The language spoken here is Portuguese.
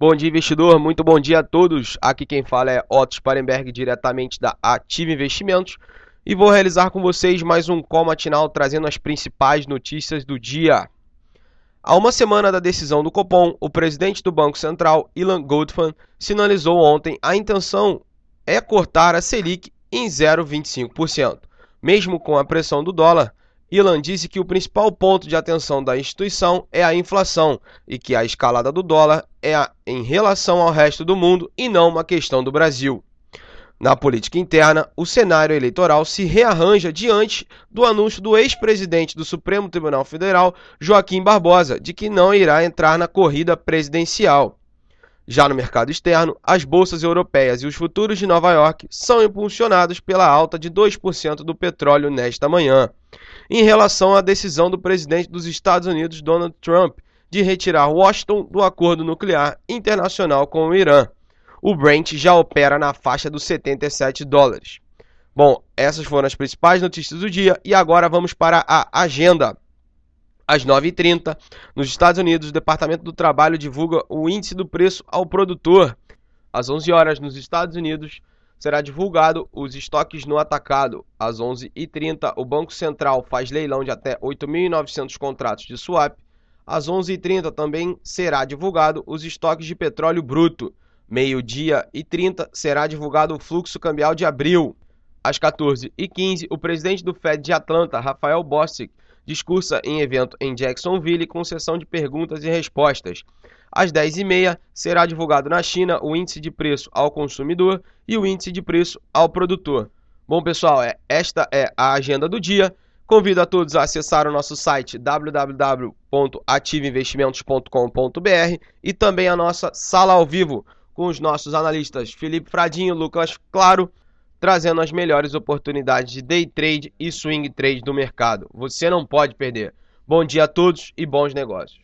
Bom dia, investidor. Muito bom dia a todos. Aqui quem fala é Otto Sparenberg, diretamente da Ativa Investimentos. E vou realizar com vocês mais um call matinal trazendo as principais notícias do dia. Há uma semana da decisão do Copom, o presidente do Banco Central, Ilan Goldman, sinalizou ontem a intenção é cortar a Selic em 0,25%. Mesmo com a pressão do dólar, Ilan disse que o principal ponto de atenção da instituição é a inflação e que a escalada do dólar é em relação ao resto do mundo e não uma questão do Brasil. Na política interna, o cenário eleitoral se rearranja diante do anúncio do ex-presidente do Supremo Tribunal Federal, Joaquim Barbosa, de que não irá entrar na corrida presidencial. Já no mercado externo, as bolsas europeias e os futuros de Nova York são impulsionados pela alta de 2% do petróleo nesta manhã. Em relação à decisão do presidente dos Estados Unidos, Donald Trump, de retirar Washington do acordo nuclear internacional com o Irã, o Brent já opera na faixa dos 77 dólares. Bom, essas foram as principais notícias do dia e agora vamos para a agenda às 9h30. Nos Estados Unidos, o Departamento do Trabalho divulga o índice do preço ao produtor. Às 11 horas nos Estados Unidos, será divulgado os estoques no atacado. Às 11h30, o Banco Central faz leilão de até 8.900 contratos de swap. Às 11h30 também será divulgado os estoques de petróleo bruto. Meio-dia e 30 será divulgado o fluxo cambial de abril. Às 14h15, o presidente do Fed de Atlanta, Rafael Bostic, discursa em evento em Jacksonville com sessão de perguntas e respostas. Às 10h30 será divulgado na China o índice de preço ao consumidor e o índice de preço ao produtor. Bom, pessoal, é, esta é a agenda do dia. Convido a todos a acessar o nosso site www.ativeinvestimentos.com.br e também a nossa sala ao vivo com os nossos analistas Felipe Fradinho, Lucas Claro, trazendo as melhores oportunidades de day trade e swing trade do mercado. Você não pode perder. Bom dia a todos e bons negócios.